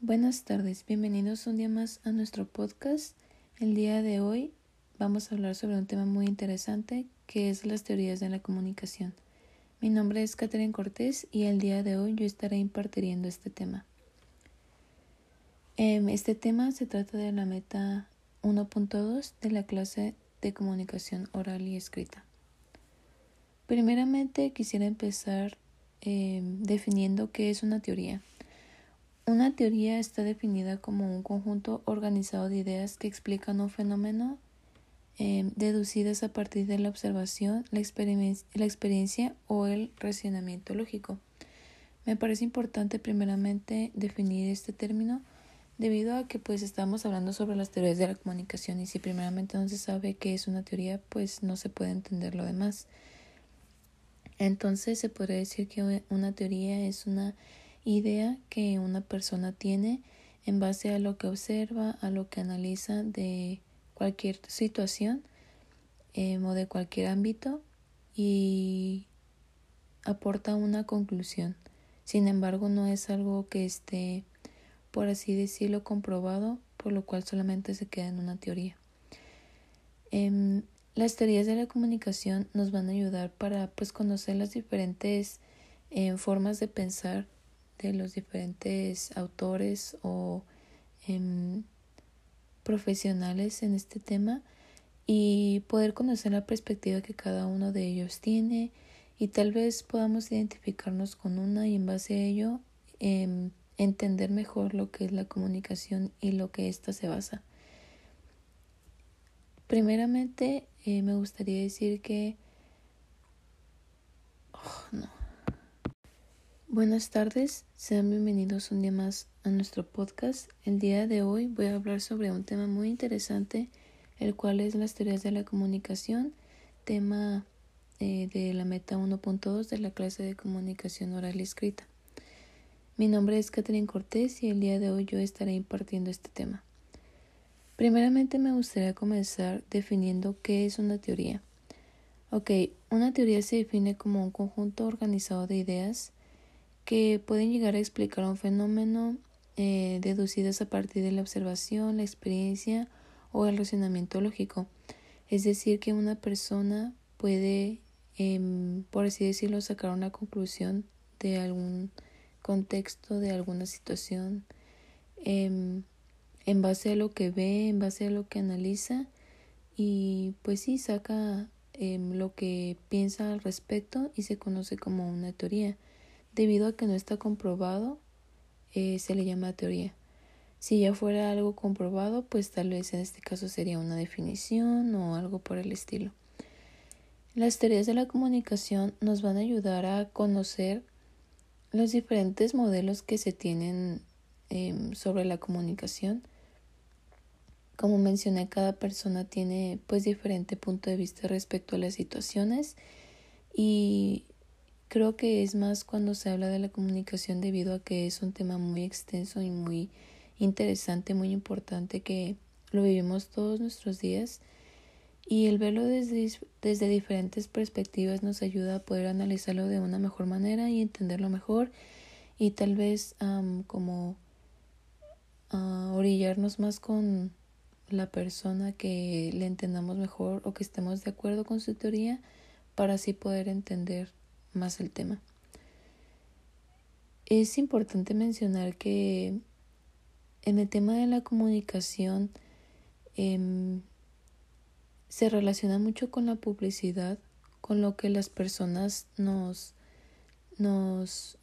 Buenas tardes, bienvenidos un día más a nuestro podcast. El día de hoy vamos a hablar sobre un tema muy interesante que es las teorías de la comunicación. Mi nombre es Catherine Cortés y el día de hoy yo estaré impartiendo este tema. Em, este tema se trata de la meta 1.2 de la clase de comunicación oral y escrita. Primeramente quisiera empezar em, definiendo qué es una teoría. Una teoría está definida como un conjunto organizado de ideas que explican un fenómeno em, deducidas a partir de la observación, la, la experiencia o el razonamiento lógico. Me parece importante primeramente definir este término debido a que pues estamos hablando sobre las teorías de la comunicación y si primeramente no se sabe qué es una teoría pues no se puede entender lo demás. Entonces se podría decir que una teoría es una idea que una persona tiene en base a lo que observa, a lo que analiza de cualquier situación em, o de cualquier ámbito y aporta una conclusión. Sin embargo, no es algo que esté, por así decirlo, comprobado, por lo cual solamente se queda en una teoría. Em, las teorías de la comunicación nos van a ayudar para pues, conocer las diferentes em, formas de pensar de los diferentes autores o em, profesionales en este tema y poder conocer la perspectiva que cada uno de ellos tiene y tal vez podamos identificarnos con una y en base a ello em, entender mejor lo que es la comunicación y lo que ésta se basa. Primeramente, eh, me gustaría decir que... Oh, no. Buenas tardes, sean bienvenidos un día más a nuestro podcast. El día de hoy voy a hablar sobre un tema muy interesante, el cual es las teorías de la comunicación, tema eh, de la meta 1.2 de la clase de comunicación oral y escrita. Mi nombre es Catherine Cortés y el día de hoy yo estaré impartiendo este tema. Primeramente me gustaría comenzar definiendo qué es una teoría. Ok, una teoría se define como un conjunto organizado de ideas, que pueden llegar a explicar un fenómeno eh, deducidas a partir de la observación, la experiencia o el razonamiento lógico. Es decir, que una persona puede, em, por así decirlo, sacar una conclusión de algún contexto, de alguna situación, em, en base a lo que ve, en base a lo que analiza y pues sí saca em, lo que piensa al respecto y se conoce como una teoría. Debido a que no está comprobado, eh, se le llama teoría. Si ya fuera algo comprobado, pues tal vez en este caso sería una definición o algo por el estilo. Las teorías de la comunicación nos van a ayudar a conocer los diferentes modelos que se tienen em, sobre la comunicación. Como mencioné, cada persona tiene pues diferente punto de vista respecto a las situaciones y Creo que es más cuando se habla de la comunicación debido a que es un tema muy extenso y muy interesante, muy importante que lo vivimos todos nuestros días. Y el verlo desde, desde diferentes perspectivas nos ayuda a poder analizarlo de una mejor manera y entenderlo mejor y tal vez como uh, orillarnos más con la persona que le entendamos mejor o que estemos de acuerdo con su teoría para así poder entender más el tema. Es importante mencionar que en el tema de la comunicación em, se relaciona mucho con la publicidad, con lo que las personas nos, nos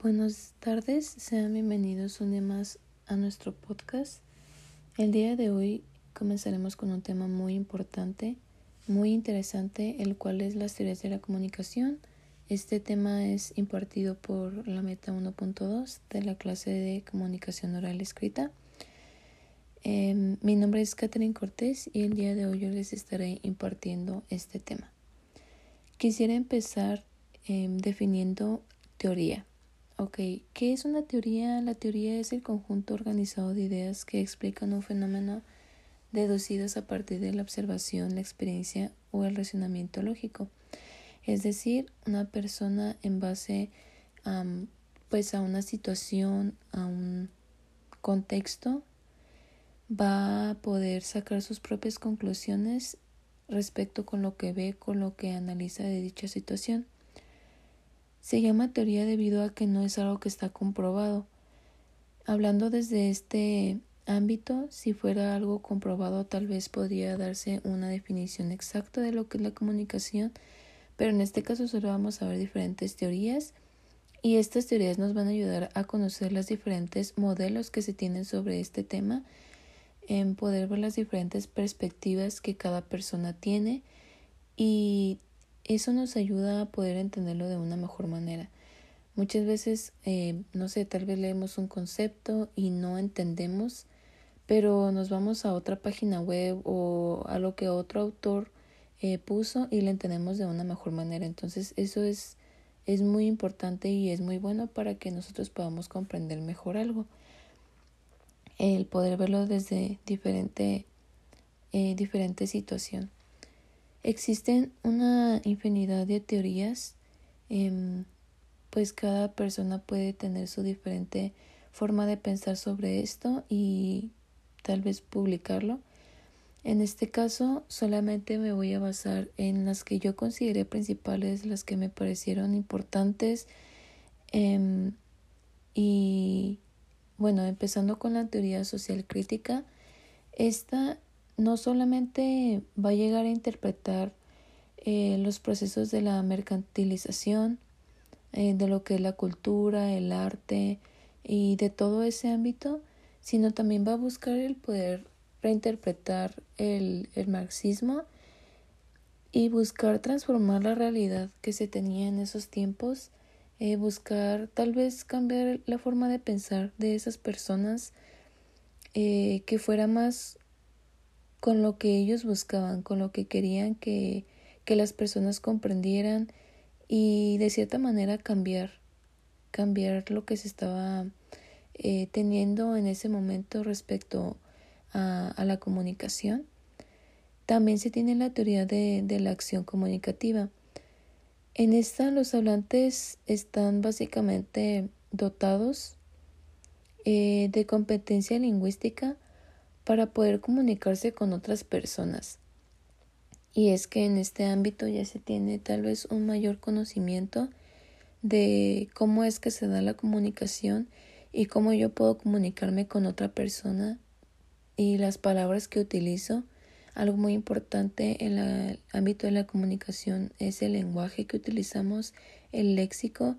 Buenas tardes, sean bienvenidos un día más a nuestro podcast. El día de hoy comenzaremos con un tema muy importante muy interesante, el cual es las teorías de la comunicación. Este tema es impartido por la meta 1.2 de la clase de comunicación oral escrita. Em, mi nombre es Catherine Cortés y el día de hoy yo les estaré impartiendo este tema. Quisiera empezar em, definiendo teoría. Ok, ¿qué es una teoría? La teoría es el conjunto organizado de ideas que explican un fenómeno deducidas a partir de la observación, la experiencia o el razonamiento lógico. Es decir, una persona en base pues a una situación, a un contexto, va a poder sacar sus propias conclusiones respecto con lo que ve, con lo que analiza de dicha situación. Se llama teoría debido a que no es algo que está comprobado. Hablando desde este ámbito, si fuera algo comprobado, tal vez podría darse una definición exacta de lo que es la comunicación, pero en este caso solo vamos a ver diferentes teorías y estas teorías nos van a ayudar a conocer los diferentes modelos que se tienen sobre este tema, en poder ver las diferentes perspectivas que cada persona tiene y eso nos ayuda a poder entenderlo de una mejor manera. Muchas veces, eh, no sé, tal vez leemos un concepto y no entendemos, pero nos vamos a otra página web o a lo que otro autor eh, puso y lo entendemos de una mejor manera. Entonces, eso es, es muy importante y es muy bueno para que nosotros podamos comprender mejor algo. El poder verlo desde diferente, eh, diferente situación. Existen una infinidad de teorías, em, pues cada persona puede tener su diferente forma de pensar sobre esto y tal vez publicarlo. En este caso solamente me voy a basar en las que yo consideré principales, las que me parecieron importantes em, y bueno, empezando con la teoría social crítica, esta no solamente va a llegar a interpretar eh, los procesos de la mercantilización, eh, de lo que es la cultura, el arte y de todo ese ámbito, sino también va a buscar el poder reinterpretar el, el marxismo y buscar transformar la realidad que se tenía en esos tiempos, eh, buscar tal vez cambiar la forma de pensar de esas personas que fuera más con lo que ellos buscaban, con lo que querían que, que las personas comprendieran y de cierta manera cambiar, cambiar lo que se estaba eh, teniendo en ese momento respecto a, la comunicación. También se tiene la teoría de, de la acción comunicativa. En esta los hablantes están básicamente dotados eh, de competencia lingüística para poder comunicarse con otras personas. Y es que en este ámbito ya se tiene tal vez un mayor conocimiento de cómo es que se da la comunicación y cómo yo puedo comunicarme con otra persona y las palabras que utilizo. Algo muy importante en el ámbito de la comunicación es el lenguaje que utilizamos, el léxico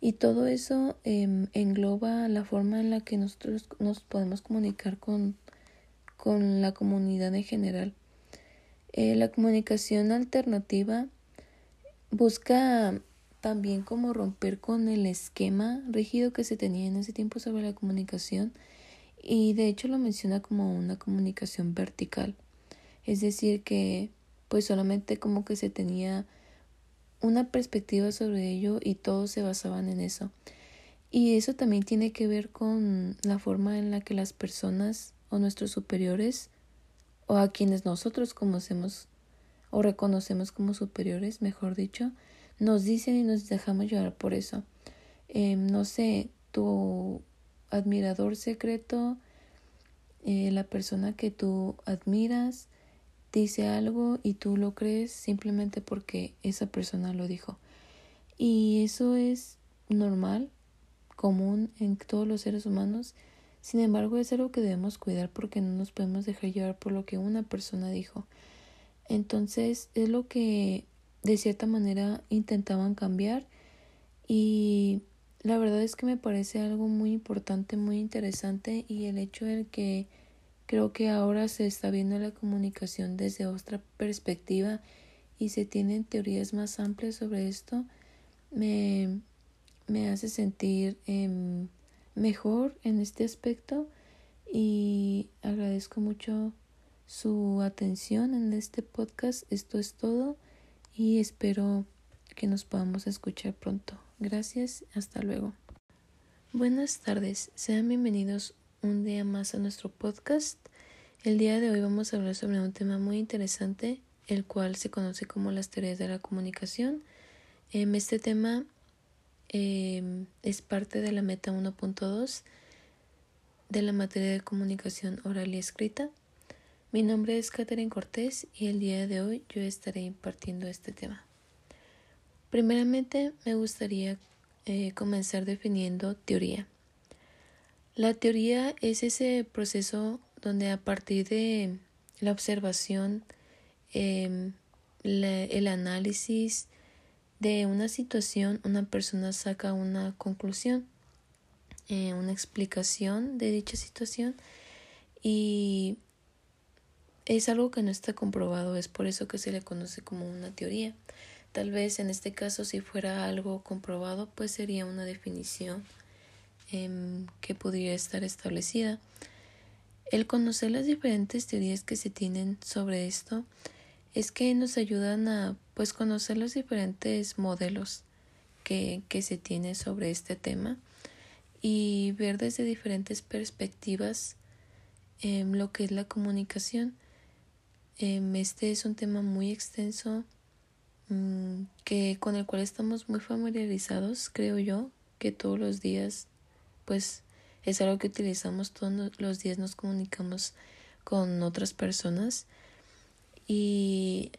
y todo eso em, engloba la forma en la que nosotros nos podemos comunicar con con la comunidad en general. Eh, la comunicación alternativa busca también como romper con el esquema rígido que se tenía en ese tiempo sobre la comunicación y de hecho lo menciona como una comunicación vertical. Es decir, que pues solamente como que se tenía una perspectiva sobre ello y todos se basaban en eso. Y eso también tiene que ver con la forma en la que las personas o nuestros superiores o a quienes nosotros conocemos o reconocemos como superiores, mejor dicho, nos dicen y nos dejamos llevar por eso. Em, no sé, tu admirador secreto, eh, la persona que tú admiras, dice algo y tú lo crees simplemente porque esa persona lo dijo. Y eso es normal, común en todos los seres humanos sin embargo, es algo que debemos cuidar porque no nos podemos dejar llevar por lo que una persona dijo. Entonces, es lo que de cierta manera intentaban cambiar y la verdad es que me parece algo muy importante, muy interesante y el hecho de que creo que ahora se está viendo la comunicación desde otra perspectiva y se tienen teorías más amplias sobre esto me, me hace sentir eh, mejor en este aspecto y agradezco mucho su atención en este podcast. Esto es todo y espero que nos podamos escuchar pronto. Gracias, hasta luego. Buenas tardes, sean bienvenidos un día más a nuestro podcast. El día de hoy vamos a hablar sobre un tema muy interesante, el cual se conoce como las teorías de la comunicación. Em, este tema Em, es parte de la meta 1.2 de la materia de comunicación oral y escrita. Mi nombre es Catherine Cortés y el día de hoy yo estaré impartiendo este tema. Primeramente me gustaría eh, comenzar definiendo teoría. La teoría es ese proceso donde a partir de la observación, em, el análisis de una situación, una persona saca una conclusión, eh, una explicación de dicha situación y es algo que no está comprobado, es por eso que se le conoce como una teoría. Tal vez en este caso si fuera algo comprobado, pues sería una definición em, que podría estar establecida. El conocer las diferentes teorías que se tienen sobre esto es que nos ayudan a pues conocer los diferentes modelos que, que se tiene sobre este tema y ver desde diferentes perspectivas em, lo que es la comunicación. Em, este es un tema muy extenso mm, que con el cual estamos muy familiarizados, creo yo, que todos los días pues es algo que utilizamos todos los días nos comunicamos con otras personas y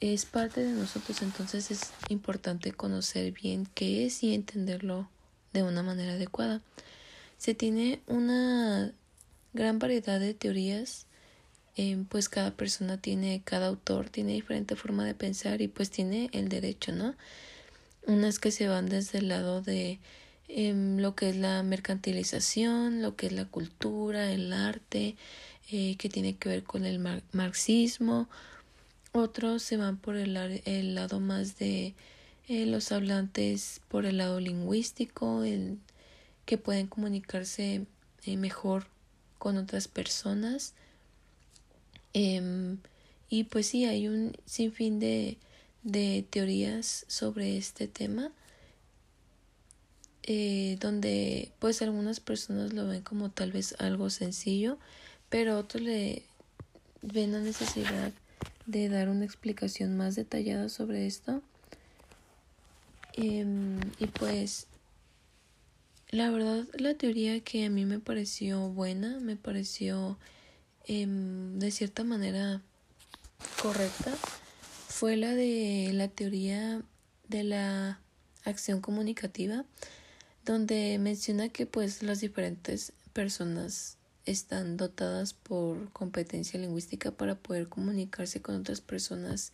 es parte de nosotros, entonces es importante conocer bien qué es y entenderlo de una manera adecuada. Se tiene una gran variedad de teorías, eh, pues cada persona tiene, cada autor tiene diferente forma de pensar y pues tiene el derecho, ¿no? Unas que se van desde el lado de em, lo que es la mercantilización, lo que es la cultura, el arte, eh, que tiene que ver con el marxismo. Otros se van por el, el lado más de eh, los hablantes, por el lado lingüístico, el, que pueden comunicarse eh, mejor con otras personas. Em, y pues sí, hay un sinfín de, de teorías sobre este tema. donde pues algunas personas lo ven como tal vez algo sencillo pero otros le ven la necesidad de dar una explicación más detallada sobre esto. Em, y pues la verdad la teoría que a mí me pareció buena, me pareció em, de cierta manera correcta, fue la de la teoría de la acción comunicativa, donde menciona que pues las diferentes personas están dotadas por competencia lingüística para poder comunicarse con otras personas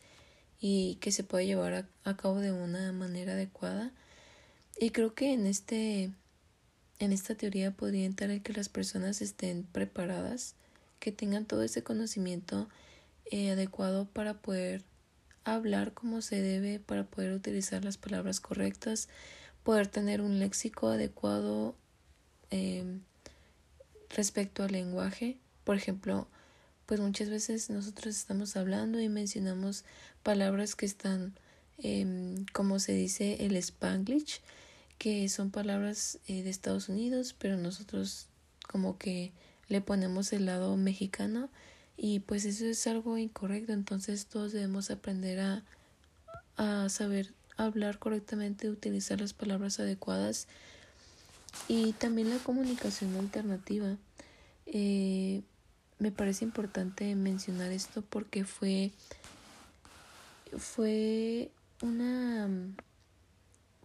y que se pueda llevar a, cabo de una manera adecuada. Y creo que en este en esta teoría podría entrar el que las personas estén preparadas, que tengan todo ese conocimiento eh, adecuado para poder hablar como se debe, para poder utilizar las palabras correctas, poder tener un léxico adecuado eh, respecto al lenguaje. Por ejemplo, pues muchas veces nosotros estamos hablando y mencionamos palabras que están, eh, como se dice, el spanglish, que son palabras eh, de Estados Unidos, pero nosotros como que le ponemos el lado mexicano y pues eso es algo incorrecto. Entonces todos debemos aprender a, a saber hablar correctamente, utilizar las palabras adecuadas y también la comunicación alternativa. Eh, me parece importante mencionar esto porque fue fue una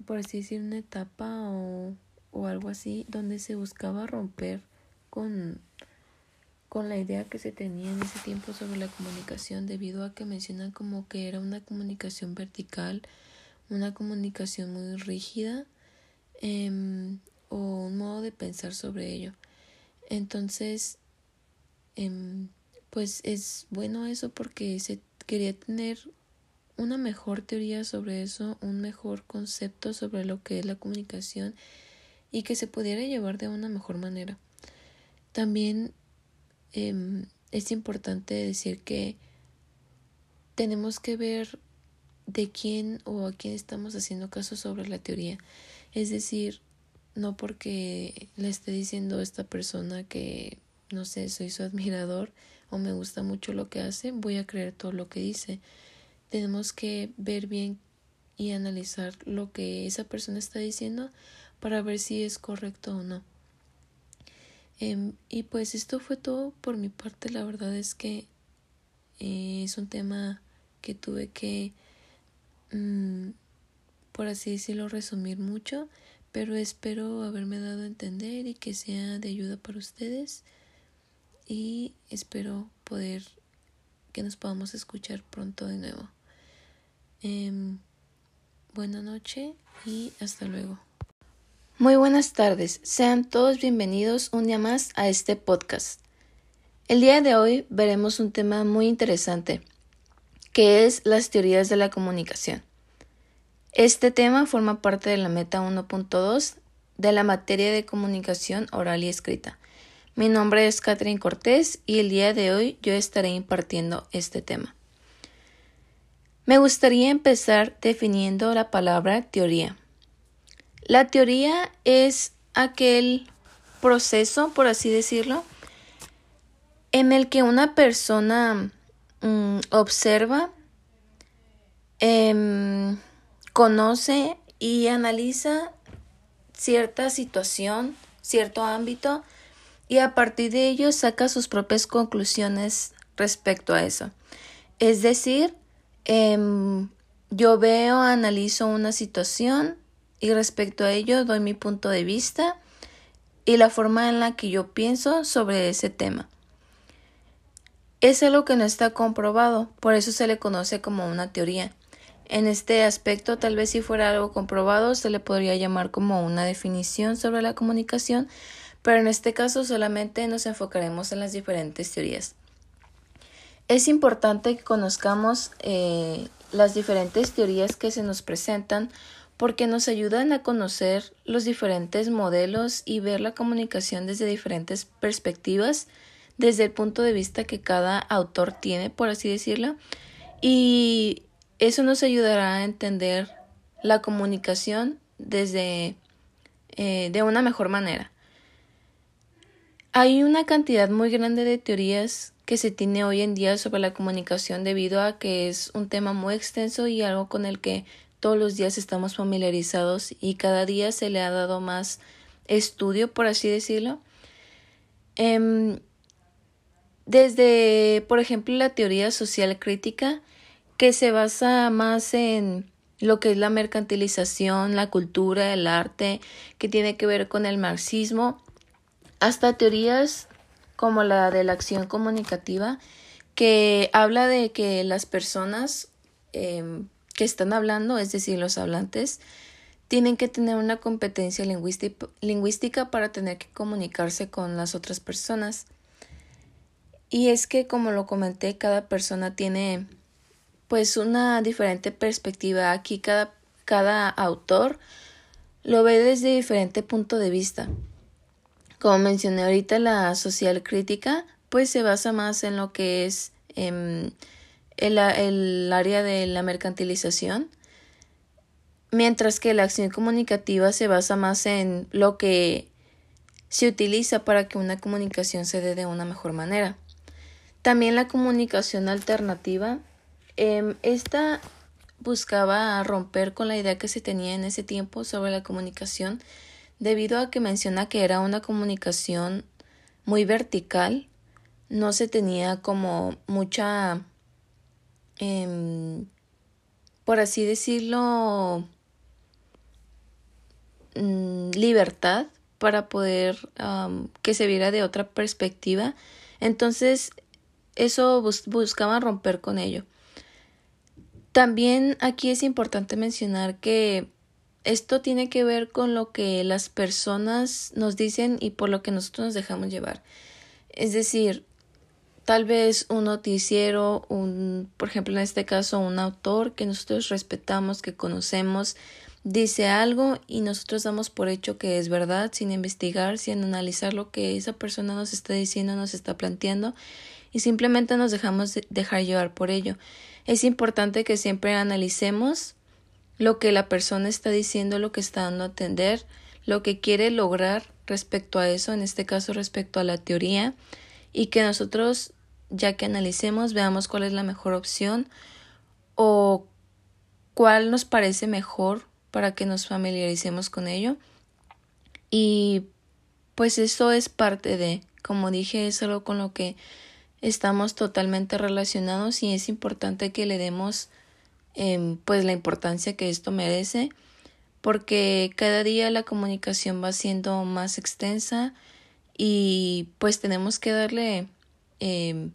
por así decir una etapa o, o algo así donde se buscaba romper con con la idea que se tenía en ese tiempo sobre la comunicación debido a que mencionan como que era una comunicación vertical una comunicación muy rígida eh, o un modo de pensar sobre ello. Entonces, em, pues es bueno eso porque se quería tener una mejor teoría sobre eso, un mejor concepto sobre lo que es la comunicación y que se pudiera llevar de una mejor manera. También em, es importante decir que tenemos que ver de quién o a quién estamos haciendo caso sobre la teoría. Es decir, no porque le esté diciendo esta persona que, no sé, soy su admirador o me gusta mucho lo que hace, voy a creer todo lo que dice. Tenemos que ver bien y analizar lo que esa persona está diciendo para ver si es correcto o no. Em, y pues esto fue todo por mi parte. La verdad es que eh, es un tema que tuve que, mm, por así decirlo, resumir mucho, pero espero haberme dado a entender y que sea de ayuda para ustedes y espero poder que nos podamos escuchar pronto de nuevo. Eh, buena noche y hasta luego. Muy buenas tardes, sean todos bienvenidos un día más a este podcast. El día de hoy veremos un tema muy interesante, que es las teorías de la comunicación. Este tema forma parte de la meta 1.2 de la materia de comunicación oral y escrita. Mi nombre es Catherine Cortés y el día de hoy yo estaré impartiendo este tema. Me gustaría empezar definiendo la palabra teoría. La teoría es aquel proceso, por así decirlo, en el que una persona mm, observa, em, conoce y analiza cierta situación, cierto ámbito, y a partir de ello saca sus propias conclusiones respecto a eso. Es decir, em, yo veo, analizo una situación y respecto a ello doy mi punto de vista y la forma en la que yo pienso sobre ese tema. Es algo que no está comprobado, por eso se le conoce como una teoría. En este aspecto, tal vez si fuera algo comprobado, se le podría llamar como una definición sobre la comunicación, pero en este caso solamente nos enfocaremos en las diferentes teorías. Es importante que conozcamos eh, las diferentes teorías que se nos presentan porque nos ayudan a conocer los diferentes modelos y ver la comunicación desde diferentes perspectivas, desde el punto de vista que cada autor tiene, por así decirlo, y eso nos ayudará a entender la comunicación desde eh, de una mejor manera. Hay una cantidad muy grande de teorías que se tiene hoy en día sobre la comunicación debido a que es un tema muy extenso y algo con el que todos los días estamos familiarizados y cada día se le ha dado más estudio, por así decirlo. Em, desde, por ejemplo, la teoría social crítica, que se basa más en lo que es la mercantilización, la cultura, el arte, que tiene que ver con el marxismo hasta teorías como la de la acción comunicativa, que habla de que las personas em, que están hablando, es decir, los hablantes, tienen que tener una competencia lingüística para tener que comunicarse con las otras personas. Y es que, como lo comenté, cada persona tiene pues una diferente perspectiva. Aquí cada, cada autor lo ve desde diferente punto de vista. Como mencioné ahorita, la social crítica pues se basa más en lo que es em, el, área de la mercantilización, mientras que la acción comunicativa se basa más en lo que se utiliza para que una comunicación se dé de una mejor manera. También la comunicación alternativa, eh, esta buscaba romper con la idea que se tenía en ese tiempo sobre la comunicación debido a que menciona que era una comunicación muy vertical, no se tenía como mucha, em, por así decirlo, mm, libertad para poder que se viera de otra perspectiva. Entonces, eso buscaban romper con ello. También aquí es importante mencionar que esto tiene que ver con lo que las personas nos dicen y por lo que nosotros nos dejamos llevar. Es decir, tal vez un noticiero, un, por ejemplo, en este caso, un autor que nosotros respetamos, que conocemos, dice algo y nosotros damos por hecho que es verdad sin investigar, sin analizar lo que esa persona nos está diciendo, nos está planteando y simplemente nos dejamos dejar llevar por ello. Es importante que siempre analicemos lo que la persona está diciendo, lo que está dando a entender, lo que quiere lograr respecto a eso, en este caso respecto a la teoría, y que nosotros, ya que analicemos, veamos cuál es la mejor opción o cuál nos parece mejor para que nos familiaricemos con ello. Y pues eso es parte de, como dije, es algo con lo que estamos totalmente relacionados y es importante que le demos em, pues la importancia que esto merece porque cada día la comunicación va siendo más extensa y pues tenemos que darle em,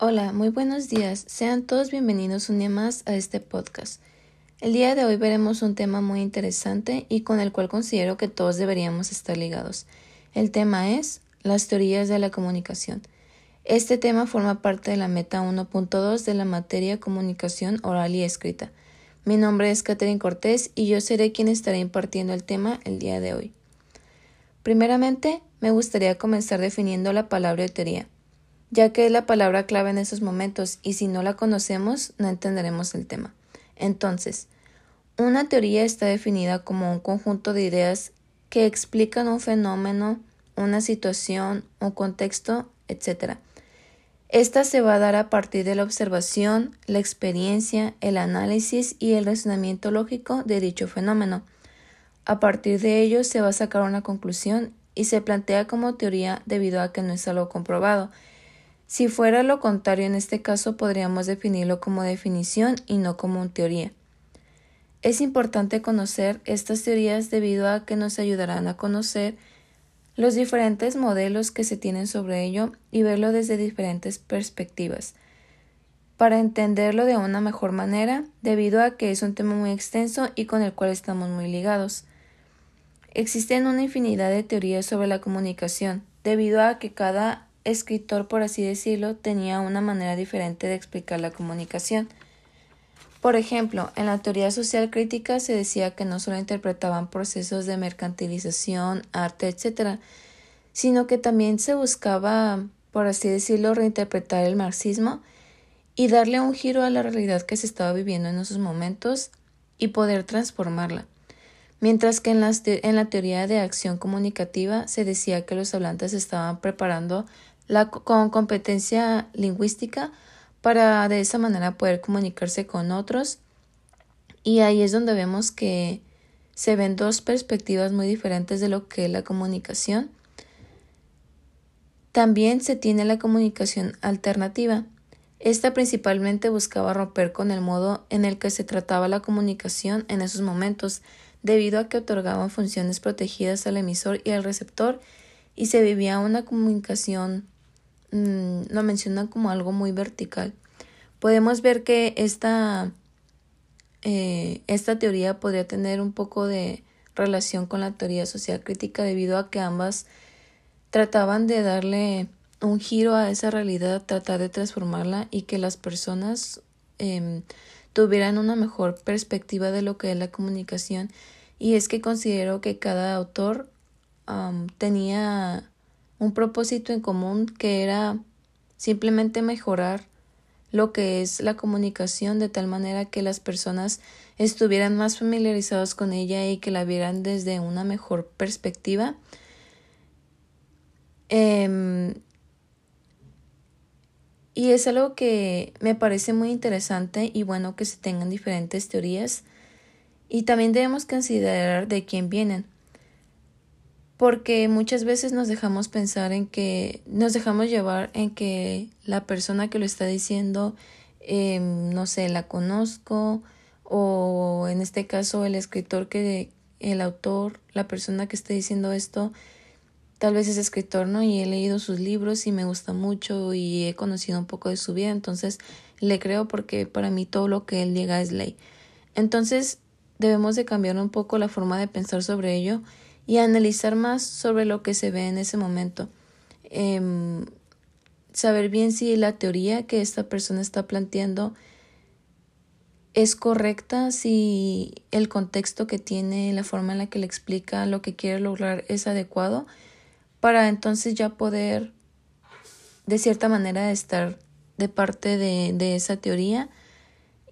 Hola, muy buenos días. Sean todos bienvenidos un día más a este podcast. El día de hoy veremos un tema muy interesante y con el cual considero que todos deberíamos estar ligados. El tema es las teorías de la comunicación. Este tema forma parte de la meta 1.2 de la materia comunicación oral y escrita. Mi nombre es Catherine Cortés y yo seré quien estará impartiendo el tema el día de hoy. Primeramente, me gustaría comenzar definiendo la palabra teoría, ya que es la palabra clave en esos momentos y si no la conocemos no entenderemos el tema. Entonces, una teoría está definida como un conjunto de ideas que explican un fenómeno, una situación, un contexto, etc. Esta se va a dar a partir de la observación, la experiencia, el análisis y el razonamiento lógico de dicho fenómeno. A partir de ello se va a sacar una conclusión y se plantea como teoría debido a que no es algo comprobado, si fuera lo contrario, en este caso podríamos definirlo como definición y no como teoría. Es importante conocer estas teorías debido a que nos ayudarán a conocer los diferentes modelos que se tienen sobre ello y verlo desde diferentes perspectivas. Para entenderlo de una mejor manera, debido a que es un tema muy extenso y con el cual estamos muy ligados. Existen una infinidad de teorías sobre la comunicación, debido a que cada escritor, por así decirlo, tenía una manera diferente de explicar la comunicación. Por ejemplo, en la teoría social crítica se decía que no solo interpretaban procesos de mercantilización, arte, etc., sino que también se buscaba, por así decirlo, reinterpretar el marxismo y darle un giro a la realidad que se estaba viviendo en esos momentos y poder transformarla. Mientras que en, en la teoría de acción comunicativa se decía que los hablantes estaban preparando la, con competencia lingüística para de esa manera poder comunicarse con otros. Y ahí es donde vemos que se ven dos perspectivas muy diferentes de lo que es la comunicación. También se tiene la comunicación alternativa. Esta principalmente buscaba romper con el modo en el que se trataba la comunicación en esos momentos, debido a que otorgaban funciones protegidas al emisor y al receptor y se vivía una comunicación Mm, lo mencionan como algo muy vertical. Podemos ver que esta, eh, esta teoría podría tener un poco de relación con la teoría social crítica debido a que ambas trataban de darle un giro a esa realidad, tratar de transformarla y que las personas em, tuvieran una mejor perspectiva de lo que es la comunicación. Y es que considero que cada autor tenía un propósito en común que era simplemente mejorar lo que es la comunicación de tal manera que las personas estuvieran más familiarizados con ella y que la vieran desde una mejor perspectiva. Em, y es algo que me parece muy interesante y bueno que se tengan diferentes teorías y también debemos considerar de quién vienen porque muchas veces nos dejamos pensar en que nos dejamos llevar en que la persona que lo está diciendo em, no sé la conozco o en este caso el escritor que el autor la persona que está diciendo esto tal vez es escritor no y he leído sus libros y me gusta mucho y he conocido un poco de su vida entonces le creo porque para mí todo lo que él diga es ley. Entonces debemos de cambiar un poco la forma de pensar sobre ello y analizar más sobre lo que se ve en ese momento. Em, saber bien si la teoría que esta persona está planteando es correcta, si el contexto que tiene, la forma en la que le explica lo que quiere lograr es adecuado, para entonces ya poder de cierta manera estar de parte de, de esa teoría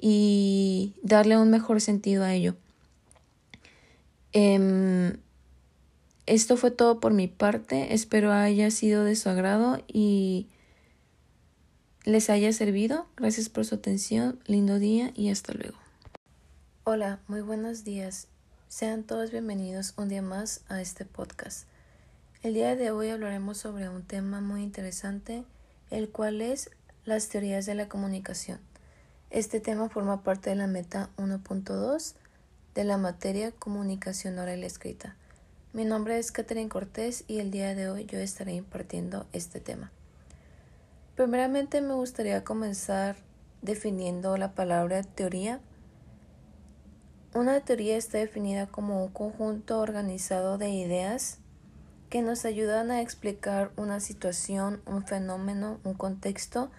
y darle un mejor sentido a ello. Em, esto fue todo por mi parte. Espero haya sido de su agrado y les haya servido. Gracias por su atención. Lindo día y hasta luego. Hola, muy buenos días. Sean todos bienvenidos un día más a este podcast. El día de hoy hablaremos sobre un tema muy interesante, el cual es las teorías de la comunicación. Este tema forma parte de la meta 1.2 de la materia comunicación oral escrita. Mi nombre es Catherine Cortés y el día de hoy yo estaré impartiendo este tema. Primeramente me gustaría comenzar definiendo la palabra teoría. Una teoría está definida como un conjunto organizado de ideas que nos ayudan a explicar una situación, un fenómeno, un contexto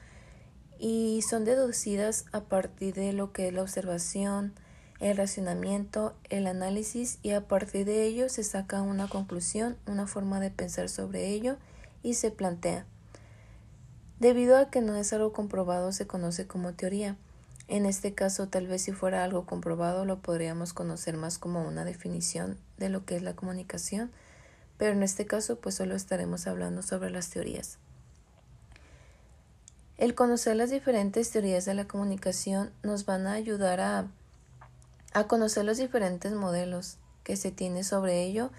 y son deducidas a partir de lo que es la observación, el racionamiento, el análisis y a partir de ello se saca una conclusión, una forma de pensar sobre ello y se plantea. Debido a que no es algo comprobado, se conoce como teoría. En este caso, tal vez si fuera algo comprobado, lo podríamos conocer más como una definición de lo que es la comunicación, pero en este caso, pues solo estaremos hablando sobre las teorías. El conocer las diferentes teorías de la comunicación nos van a ayudar a, a conocer los diferentes modelos que se tiene sobre ello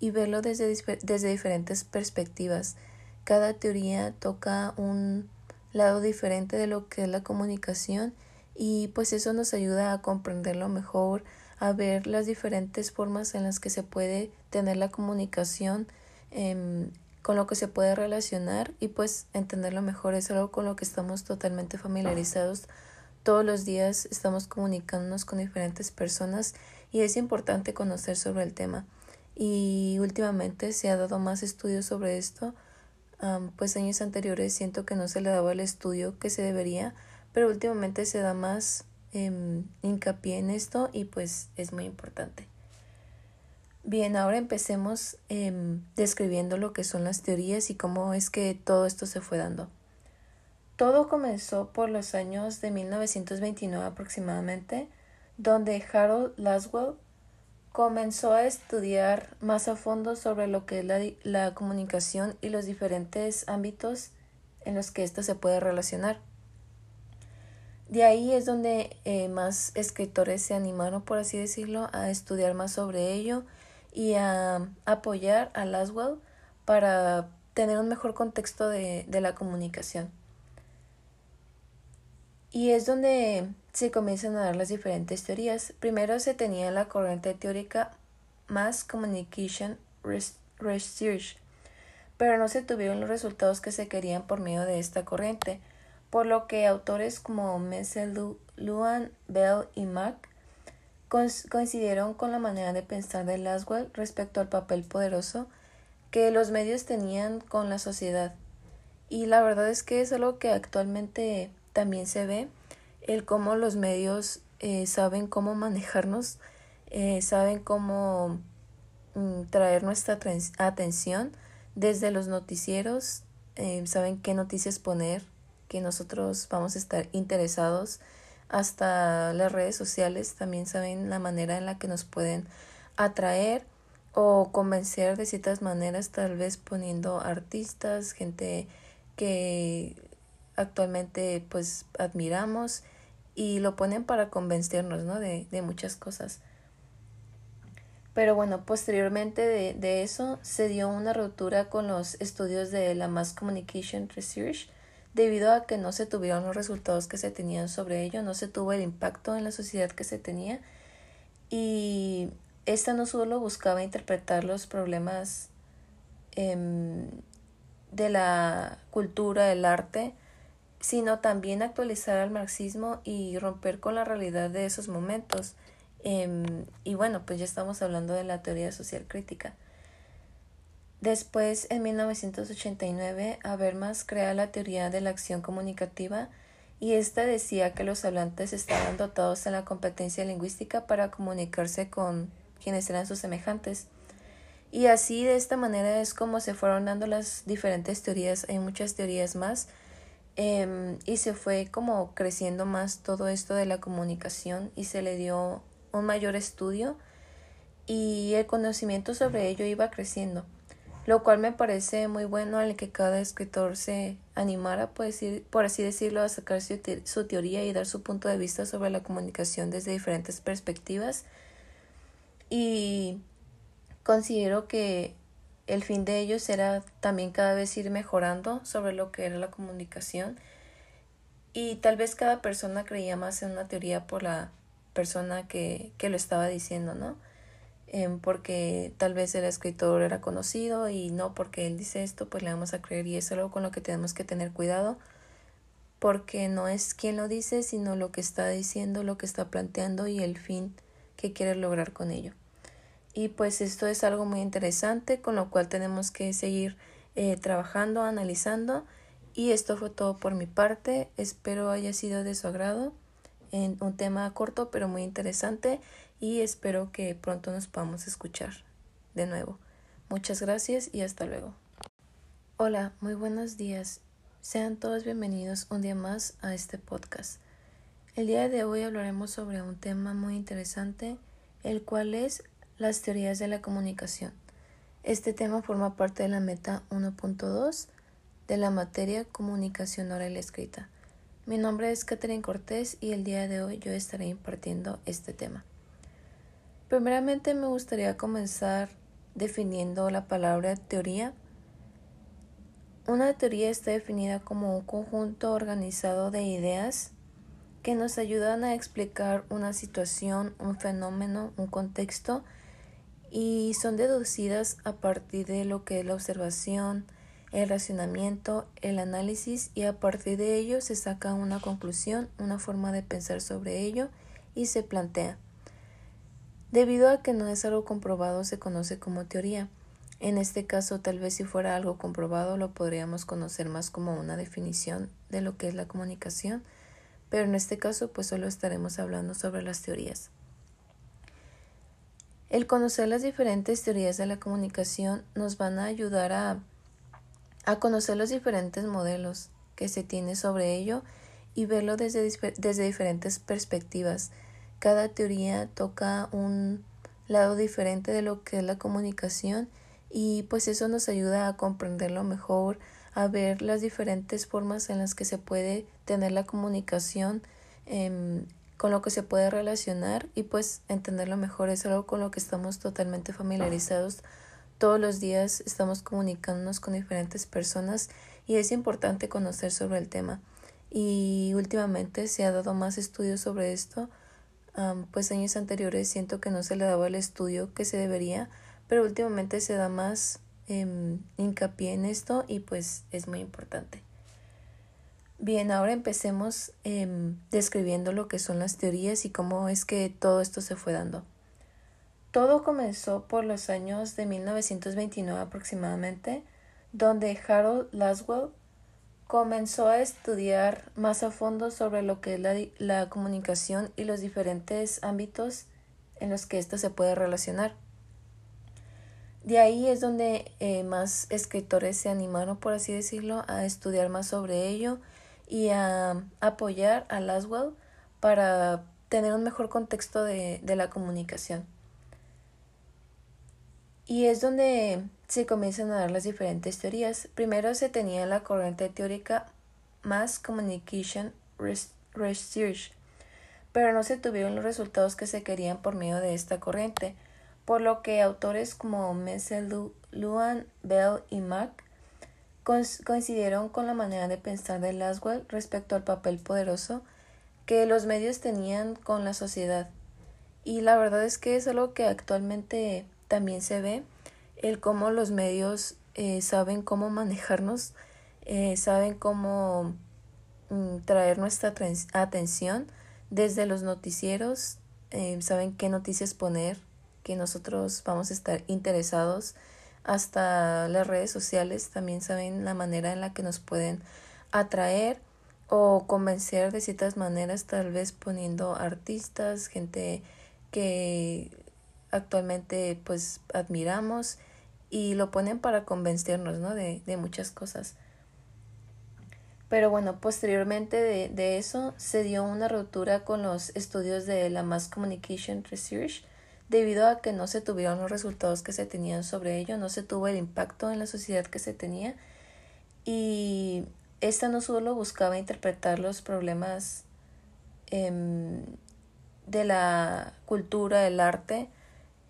y verlo desde, desde diferentes perspectivas cada teoría toca un lado diferente de lo que es la comunicación y pues eso nos ayuda a comprenderlo mejor, a ver las diferentes formas en las que se puede tener la comunicación, em, con lo que se puede relacionar y pues entenderlo mejor es algo con lo que estamos totalmente familiarizados. Todos los días estamos comunicándonos con diferentes personas y es importante conocer sobre el tema. Y últimamente se ha dado más estudios sobre esto pues años anteriores siento que no se le daba el estudio que se debería, pero últimamente se da más em, hincapié en esto y pues es muy importante. Bien, ahora empecemos em, describiendo lo que son las teorías y cómo es que todo esto se fue dando. Todo comenzó por los años de 1929 aproximadamente, donde Harold Laswell comenzó a estudiar más a fondo sobre lo que es la, comunicación y los diferentes ámbitos en los que ésta se puede relacionar. De ahí es donde eh, más escritores se animaron, por así decirlo, a estudiar más sobre ello y a apoyar a Laswell para tener un mejor contexto de la comunicación. Y es donde se comienzan a dar las diferentes teorías. Primero se tenía la corriente teórica Mass Communication Research, pero no se tuvieron los resultados que se querían por medio de esta corriente, por lo que autores como Messel, Luan, Bell y Mack coincidieron con la manera de pensar de Laswell respecto al papel poderoso que los medios tenían con la sociedad. Y la verdad es que es algo que actualmente también se ve el cómo los medios eh, saben cómo manejarnos, eh, saben cómo mm, traer nuestra atención desde los noticieros, eh, saben qué noticias poner, que nosotros vamos a estar interesados, hasta las redes sociales también saben la manera en la que nos pueden atraer o convencer de ciertas maneras, tal vez poniendo artistas, gente que actualmente pues admiramos y lo ponen para convencernos ¿no? de, de muchas cosas. Pero bueno, posteriormente de, de, eso se dio una ruptura con los estudios de la Mass Communication Research debido a que no se tuvieron los resultados que se tenían sobre ello, no se tuvo el impacto en la sociedad que se tenía y esta no solo buscaba interpretar los problemas em, de la cultura, el arte, sino también actualizar al marxismo y romper con la realidad de esos momentos. Em, y bueno, pues ya estamos hablando de la teoría social crítica. Después, en 1989, Habermas crea la teoría de la acción comunicativa y esta decía que los hablantes estaban dotados en la competencia lingüística para comunicarse con quienes eran sus semejantes. Y así, de esta manera, es como se fueron dando las diferentes teorías. Hay muchas teorías más Em, y se fue como creciendo más todo esto de la comunicación y se le dio un mayor estudio y el conocimiento sobre ello iba creciendo, lo cual me parece muy bueno al que cada escritor se animara, por así decirlo, a sacar su teoría y dar su punto de vista sobre la comunicación desde diferentes perspectivas. Y considero que el fin de ellos era también cada vez ir mejorando sobre lo que era la comunicación y tal vez cada persona creía más en una teoría por la persona que, que lo estaba diciendo, ¿no? Em, porque tal vez el escritor era conocido y no porque él dice esto, pues le vamos a creer y es algo con lo que tenemos que tener cuidado porque no es quien lo dice, sino lo que está diciendo, lo que está planteando y el fin que quiere lograr con ello. Y pues esto es algo muy interesante con lo cual tenemos que seguir eh, trabajando, analizando. Y esto fue todo por mi parte. Espero haya sido de su agrado. En un tema corto pero muy interesante y espero que pronto nos podamos escuchar de nuevo. Muchas gracias y hasta luego. Hola, muy buenos días. Sean todos bienvenidos un día más a este podcast. El día de hoy hablaremos sobre un tema muy interesante, el cual es las teorías de la comunicación. Este tema forma parte de la meta 1.2 de la materia comunicación oral escrita. Mi nombre es Catherine Cortés y el día de hoy yo estaré impartiendo este tema. Primeramente me gustaría comenzar definiendo la palabra teoría. Una teoría está definida como un conjunto organizado de ideas que nos ayudan a explicar una situación, un fenómeno, un contexto y son deducidas a partir de lo que es la observación, el racionamiento, el análisis y a partir de ello se saca una conclusión, una forma de pensar sobre ello y se plantea. Debido a que no es algo comprobado se conoce como teoría. En este caso tal vez si fuera algo comprobado lo podríamos conocer más como una definición de lo que es la comunicación, pero en este caso pues solo estaremos hablando sobre las teorías. El conocer las diferentes teorías de la comunicación nos van a ayudar a, a conocer los diferentes modelos que se tiene sobre ello y verlo desde, desde diferentes perspectivas. Cada teoría toca un lado diferente de lo que es la comunicación y pues eso nos ayuda a comprenderlo mejor, a ver las diferentes formas en las que se puede tener la comunicación eh, con lo que se puede relacionar y pues entenderlo mejor es algo con lo que estamos totalmente familiarizados. Todos los días estamos comunicándonos con diferentes personas y es importante conocer sobre el tema. Y últimamente se ha dado más estudios sobre esto, pues años anteriores siento que no se le daba el estudio que se debería, pero últimamente se da más em, hincapié en esto y pues es muy importante. Bien, ahora empecemos em, describiendo lo que son las teorías y cómo es que todo esto se fue dando. Todo comenzó por los años de 1929 aproximadamente, donde Harold Laswell comenzó a estudiar más a fondo sobre lo que es la, la comunicación y los diferentes ámbitos en los que ésta se puede relacionar. De ahí es donde eh, más escritores se animaron, por así decirlo, a estudiar más sobre ello y a apoyar a Laswell para tener un mejor contexto de, de la comunicación. Y es donde se comienzan a dar las diferentes teorías. Primero se tenía la corriente teórica Mass Communication Research, pero no se tuvieron los resultados que se querían por medio de esta corriente, por lo que autores como Messel, Luan, Bell y Mack coincidieron con la manera de pensar de Laswell respecto al papel poderoso que los medios tenían con la sociedad. Y la verdad es que es algo que actualmente también se ve, el cómo los medios eh, saben cómo manejarnos, eh, saben cómo mm, traer nuestra atención desde los noticieros, eh, saben qué noticias poner, que nosotros vamos a estar interesados hasta las redes sociales también saben la manera en la que nos pueden atraer o convencer de ciertas maneras, tal vez poniendo artistas, gente que actualmente pues admiramos y lo ponen para convencernos ¿no? de, de muchas cosas. Pero bueno, posteriormente de, de, eso se dio una ruptura con los estudios de la Mass Communication Research debido a que no se tuvieron los resultados que se tenían sobre ello, no se tuvo el impacto en la sociedad que se tenía y esta no solo buscaba interpretar los problemas em, de la cultura, del arte,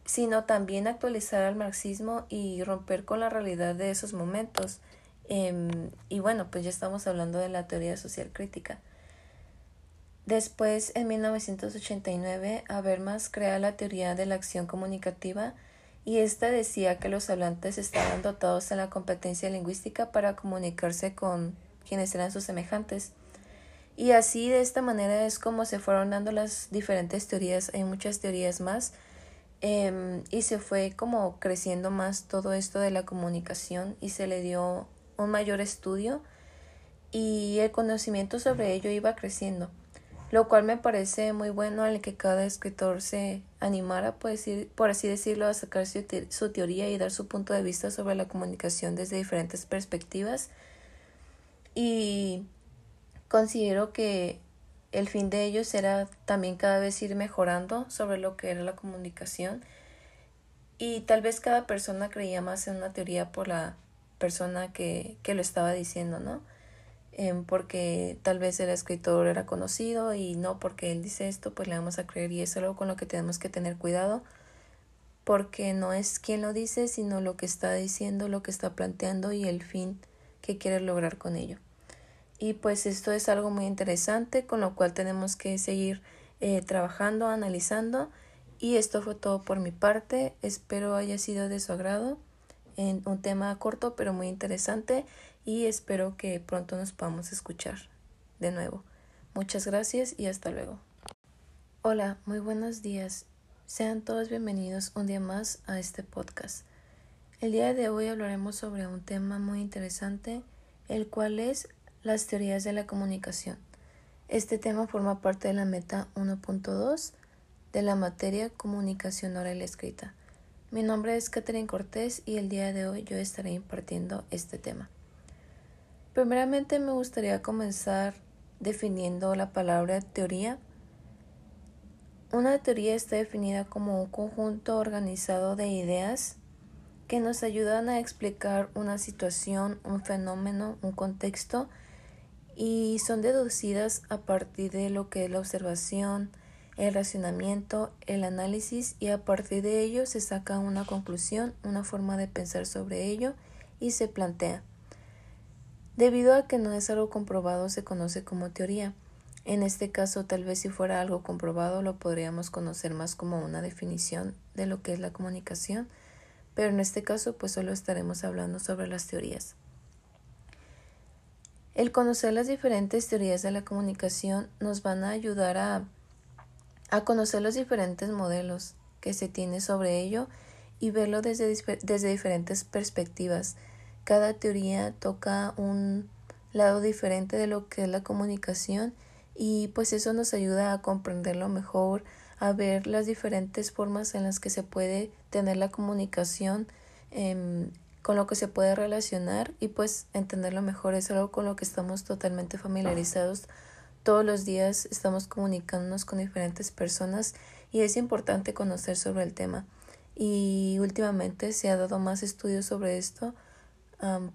sino también actualizar al marxismo y romper con la realidad de esos momentos. Em, y bueno, pues ya estamos hablando de la teoría social crítica. Después, en 1989, Habermas crea la teoría de la acción comunicativa y esta decía que los hablantes estaban dotados en la competencia lingüística para comunicarse con quienes eran sus semejantes. Y así de esta manera es como se fueron dando las diferentes teorías, hay muchas teorías más, em, y se fue como creciendo más todo esto de la comunicación y se le dio un mayor estudio y el conocimiento sobre ello iba creciendo, lo cual me parece muy bueno al que cada escritor se animara, por, decir, por así decirlo, a sacar su, su teoría y dar su punto de vista sobre la comunicación desde diferentes perspectivas. Y considero que el fin de ellos era también cada vez ir mejorando sobre lo que era la comunicación y tal vez cada persona creía más en una teoría por la persona que, que lo estaba diciendo, ¿no? Em, porque tal vez el escritor era conocido y no porque él dice esto, pues le vamos a creer y es algo con lo que tenemos que tener cuidado porque no es quien lo dice, sino lo que está diciendo, lo que está planteando y el fin que quiere lograr con ello. Y pues esto es algo muy interesante con lo cual tenemos que seguir eh, trabajando, analizando. Y esto fue todo por mi parte. Espero haya sido de su agrado en un tema corto pero muy interesante y espero que pronto nos podamos escuchar de nuevo. Muchas gracias y hasta luego. Hola, muy buenos días. Sean todos bienvenidos un día más a este podcast. El día de hoy hablaremos sobre un tema muy interesante, el cual es las teorías de la comunicación. Este tema forma parte de la meta 1.2 de la materia comunicación oral escrita. Mi nombre es Catherine Cortés y el día de hoy yo estaré impartiendo este tema. Primeramente me gustaría comenzar definiendo la palabra teoría. Una teoría está definida como un conjunto organizado de ideas que nos ayudan a explicar una situación, un fenómeno, un contexto y son deducidas a partir de lo que es la observación, el racionamiento, el análisis y a partir de ello se saca una conclusión, una forma de pensar sobre ello y se plantea. Debido a que no es algo comprobado se conoce como teoría. En este caso tal vez si fuera algo comprobado lo podríamos conocer más como una definición de lo que es la comunicación, pero en este caso pues solo estaremos hablando sobre las teorías. El conocer las diferentes teorías de la comunicación nos van a ayudar a conocer los diferentes modelos que se tiene sobre ello y verlo desde, desde diferentes perspectivas. Cada teoría toca un lado diferente de lo que es la comunicación y pues eso nos ayuda a comprenderlo mejor, a ver las diferentes formas en las que se puede tener la comunicación, em, con lo que se puede relacionar y pues entenderlo mejor es algo con lo que estamos totalmente familiarizados todos los días estamos comunicándonos con diferentes personas y es importante conocer sobre el tema. Y últimamente se ha dado más estudios sobre esto.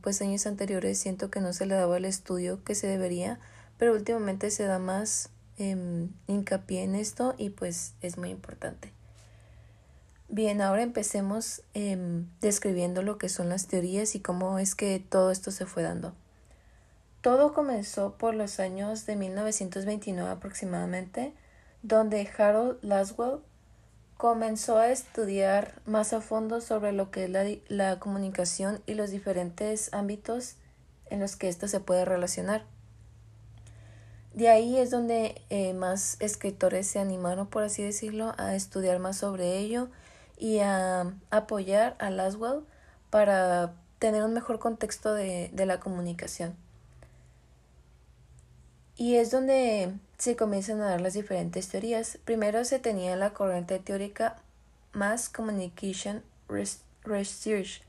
Pues años anteriores siento que no se le daba el estudio que se debería, pero últimamente se da más em, hincapié en esto y pues es muy importante. Bien, ahora empecemos em, describiendo lo que son las teorías y cómo es que todo esto se fue dando. Todo comenzó por los años de 1929 aproximadamente, donde Harold Laswell comenzó a estudiar más a fondo sobre lo que es la, comunicación y los diferentes ámbitos en los que ésta se puede relacionar. De ahí es donde eh, más escritores se animaron, por así decirlo, a estudiar más sobre ello y a apoyar a Laswell para tener un mejor contexto de la comunicación. Y es donde se comienzan a dar las diferentes teorías. Primero se tenía la corriente teórica Mass Communication Research,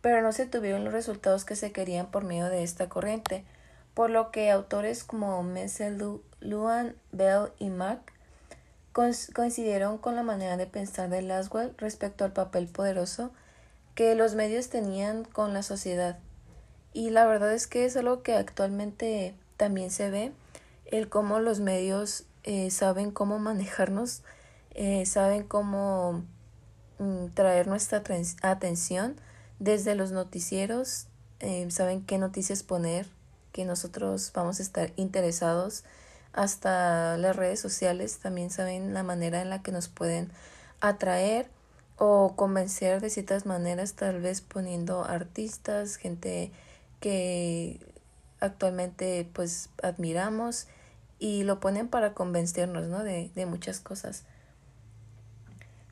pero no se tuvieron los resultados que se querían por medio de esta corriente, por lo que autores como Messel, Luan, Bell y Mack coincidieron con la manera de pensar de Laswell respecto al papel poderoso que los medios tenían con la sociedad. Y la verdad es que es algo que actualmente también se ve, el cómo los medios eh, saben cómo manejarnos, eh, saben cómo mm, traer nuestra atención desde los noticieros, eh, saben qué noticias poner, que nosotros vamos a estar interesados, hasta las redes sociales también saben la manera en la que nos pueden atraer o convencer de ciertas maneras, tal vez poniendo artistas, gente que actualmente pues admiramos y lo ponen para convencernos ¿no? de, muchas cosas.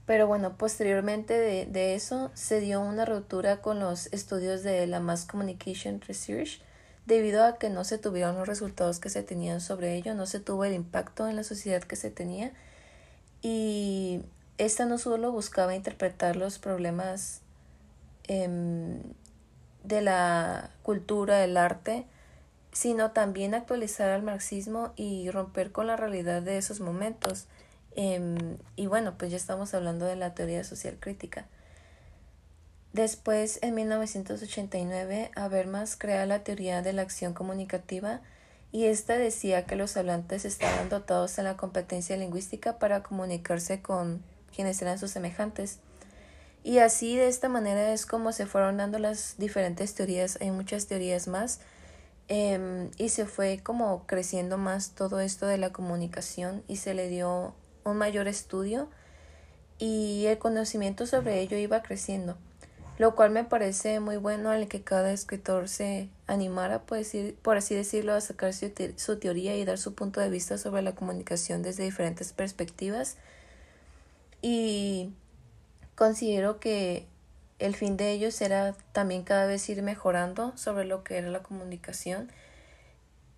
Pero bueno, posteriormente de, eso se dio una ruptura con los estudios de la Mass Communication Research debido a que no se tuvieron los resultados que se tenían sobre ello, no se tuvo el impacto en la sociedad que se tenía y esta no solo buscaba interpretar los problemas em, de la cultura, el arte, sino también actualizar al marxismo y romper con la realidad de esos momentos. Em, y bueno, pues ya estamos hablando de la teoría social crítica. Después, en 1989, Habermas crea la teoría de la acción comunicativa y esta decía que los hablantes estaban dotados en la competencia lingüística para comunicarse con quienes eran sus semejantes. Y así, de esta manera, es como se fueron dando las diferentes teorías. Hay muchas teorías más Em, y se fue como creciendo más todo esto de la comunicación y se le dio un mayor estudio y el conocimiento sobre ello iba creciendo, lo cual me parece muy bueno al que cada escritor se animara, por, por así decirlo, a sacar su teoría y dar su punto de vista sobre la comunicación desde diferentes perspectivas. Y considero que el fin de ellos era también cada vez ir mejorando sobre lo que era la comunicación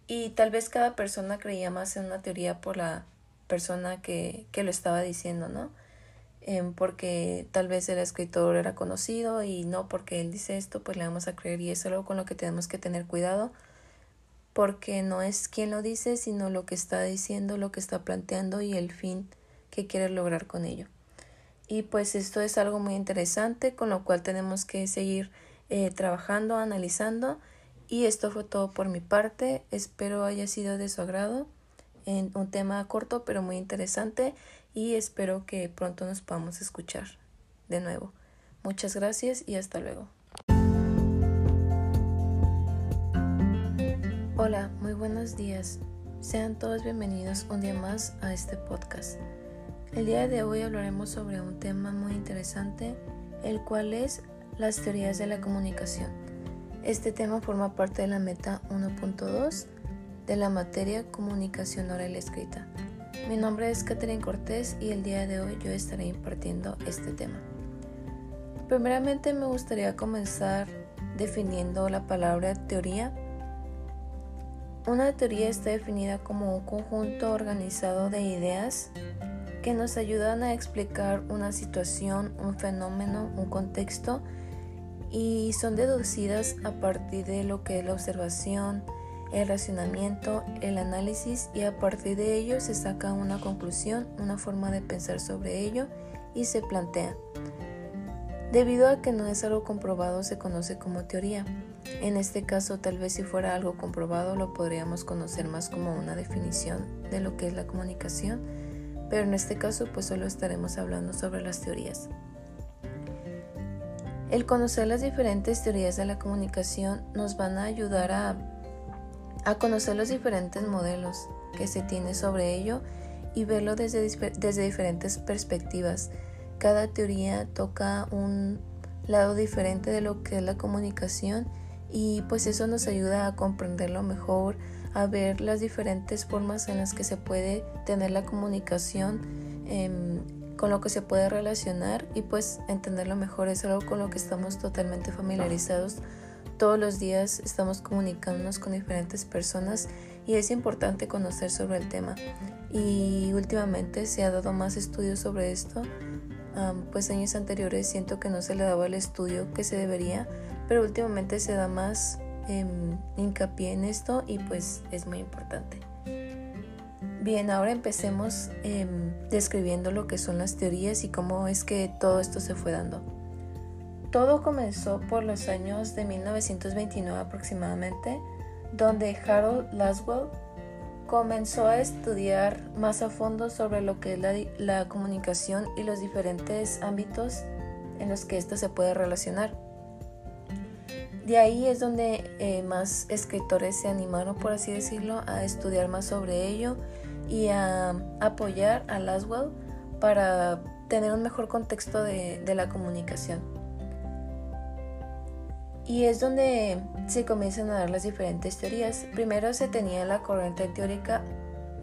y tal vez cada persona creía más en una teoría por la persona que, que lo estaba diciendo, ¿no? Em, porque tal vez el escritor era conocido y no porque él dice esto, pues le vamos a creer y es algo con lo que tenemos que tener cuidado porque no es quien lo dice, sino lo que está diciendo, lo que está planteando y el fin que quiere lograr con ello. Y pues esto es algo muy interesante con lo cual tenemos que seguir eh, trabajando, analizando. Y esto fue todo por mi parte. Espero haya sido de su agrado. En un tema corto pero muy interesante y espero que pronto nos podamos escuchar de nuevo. Muchas gracias y hasta luego. Hola, muy buenos días. Sean todos bienvenidos un día más a este podcast. El día de hoy hablaremos sobre un tema muy interesante, el cual es las teorías de la comunicación. Este tema forma parte de la meta 1.2 de la materia comunicación oral escrita. Mi nombre es Catherine Cortés y el día de hoy yo estaré impartiendo este tema. Primeramente me gustaría comenzar definiendo la palabra teoría. Una teoría está definida como un conjunto organizado de ideas que nos ayudan a explicar una situación, un fenómeno, un contexto y son deducidas a partir de lo que es la observación, el racionamiento, el análisis y a partir de ello se saca una conclusión, una forma de pensar sobre ello y se plantea. Debido a que no es algo comprobado se conoce como teoría. En este caso tal vez si fuera algo comprobado lo podríamos conocer más como una definición de lo que es la comunicación pero en este caso pues solo estaremos hablando sobre las teorías. El conocer las diferentes teorías de la comunicación nos van a ayudar a, a conocer los diferentes modelos que se tiene sobre ello y verlo desde, desde diferentes perspectivas. Cada teoría toca un lado diferente de lo que es la comunicación y pues eso nos ayuda a comprenderlo mejor, a ver las diferentes formas en las que se puede tener la comunicación, em, con lo que se puede relacionar y pues entenderlo mejor es algo con lo que estamos totalmente familiarizados. Todos los días estamos comunicándonos con diferentes personas y es importante conocer sobre el tema. Y últimamente se ha dado más estudios sobre esto. pues años anteriores siento que no se le daba el estudio que se debería, pero últimamente se da más Em, hincapié en esto y pues es muy importante. Bien, ahora empecemos em, describiendo lo que son las teorías y cómo es que todo esto se fue dando. Todo comenzó por los años de 1929 aproximadamente, donde Harold Laswell comenzó a estudiar más a fondo sobre lo que es la, comunicación y los diferentes ámbitos en los que esto se puede relacionar. De ahí es donde eh, más escritores se animaron, por así decirlo, a estudiar más sobre ello y a apoyar a Laswell para tener un mejor contexto de, la comunicación. Y es donde se comienzan a dar las diferentes teorías. Primero se tenía la corriente teórica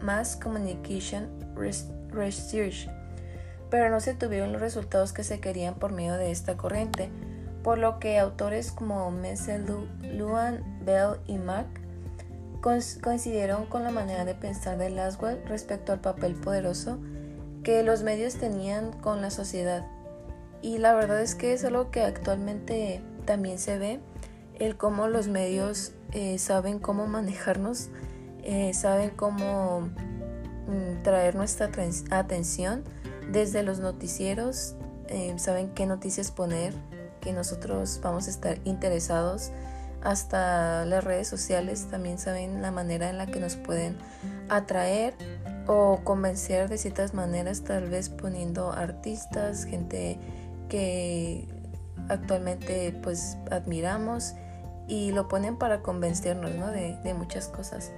Mass Communication Research, pero no se tuvieron los resultados que se querían por medio de esta corriente, por lo que autores como Messel, Luan, Bell y Mack coincidieron con la manera de pensar de Laswell respecto al papel poderoso que los medios tenían con la sociedad. Y la verdad es que es algo que actualmente también se ve, el cómo los medios eh, saben cómo manejarnos, eh, saben cómo mm, traer nuestra atención desde los noticieros, eh, saben qué noticias poner, que nosotros vamos a estar interesados hasta las redes sociales también saben la manera en la que nos pueden atraer o convencer de ciertas maneras, tal vez poniendo artistas, gente que actualmente pues admiramos y lo ponen para convencernos de, de muchas cosas.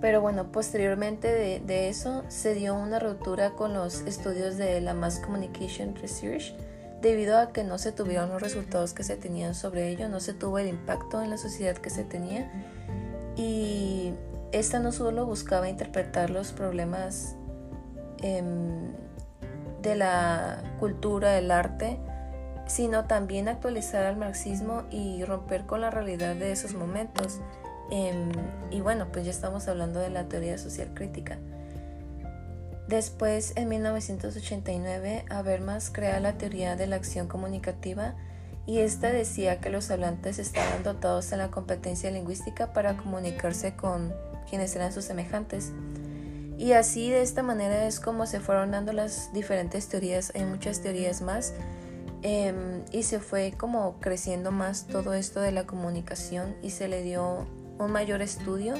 Pero bueno, posteriormente de, de, eso se dio una ruptura con los estudios de la Mass Communication Research debido a que no se tuvieron los resultados que se tenían sobre ello, no se tuvo el impacto en la sociedad que se tenía y esta no solo buscaba interpretar los problemas em, de la cultura, el arte, sino también actualizar al marxismo y romper con la realidad de esos momentos. Em, y bueno, pues ya estamos hablando de la teoría social crítica. Después, en 1989, Habermas crea la teoría de la acción comunicativa y esta decía que los hablantes estaban dotados en la competencia lingüística para comunicarse con quienes eran sus semejantes. Y así de esta manera es como se fueron dando las diferentes teorías, hay muchas teorías más, em, y se fue como creciendo más todo esto de la comunicación y se le dio un mayor estudio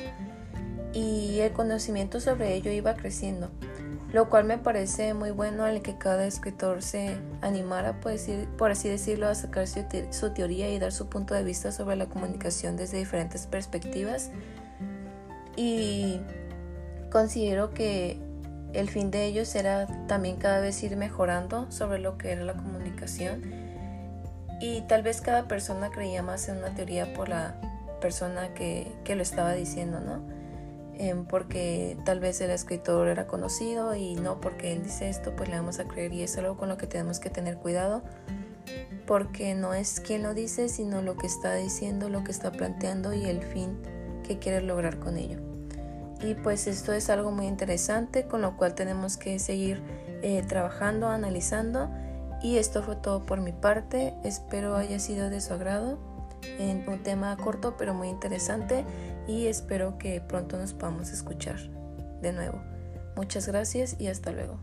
y el conocimiento sobre ello iba creciendo lo cual me parece muy bueno al que cada escritor se animara, por, por así decirlo, a sacar su, su, teoría y dar su punto de vista sobre la comunicación desde diferentes perspectivas. Y considero que el fin de ellos era también cada vez ir mejorando sobre lo que era la comunicación. Y tal vez cada persona creía más en una teoría por la persona que, que lo estaba diciendo, ¿no? Em, porque tal vez el escritor era conocido y no porque él dice esto, pues le vamos a creer y es algo con lo que tenemos que tener cuidado porque no es quien lo dice, sino lo que está diciendo, lo que está planteando y el fin que quiere lograr con ello. Y pues esto es algo muy interesante con lo cual tenemos que seguir eh, trabajando, analizando. Y esto fue todo por mi parte. Espero haya sido de su agrado en un tema corto pero muy interesante y espero que pronto nos podamos escuchar de nuevo. Muchas gracias y hasta luego.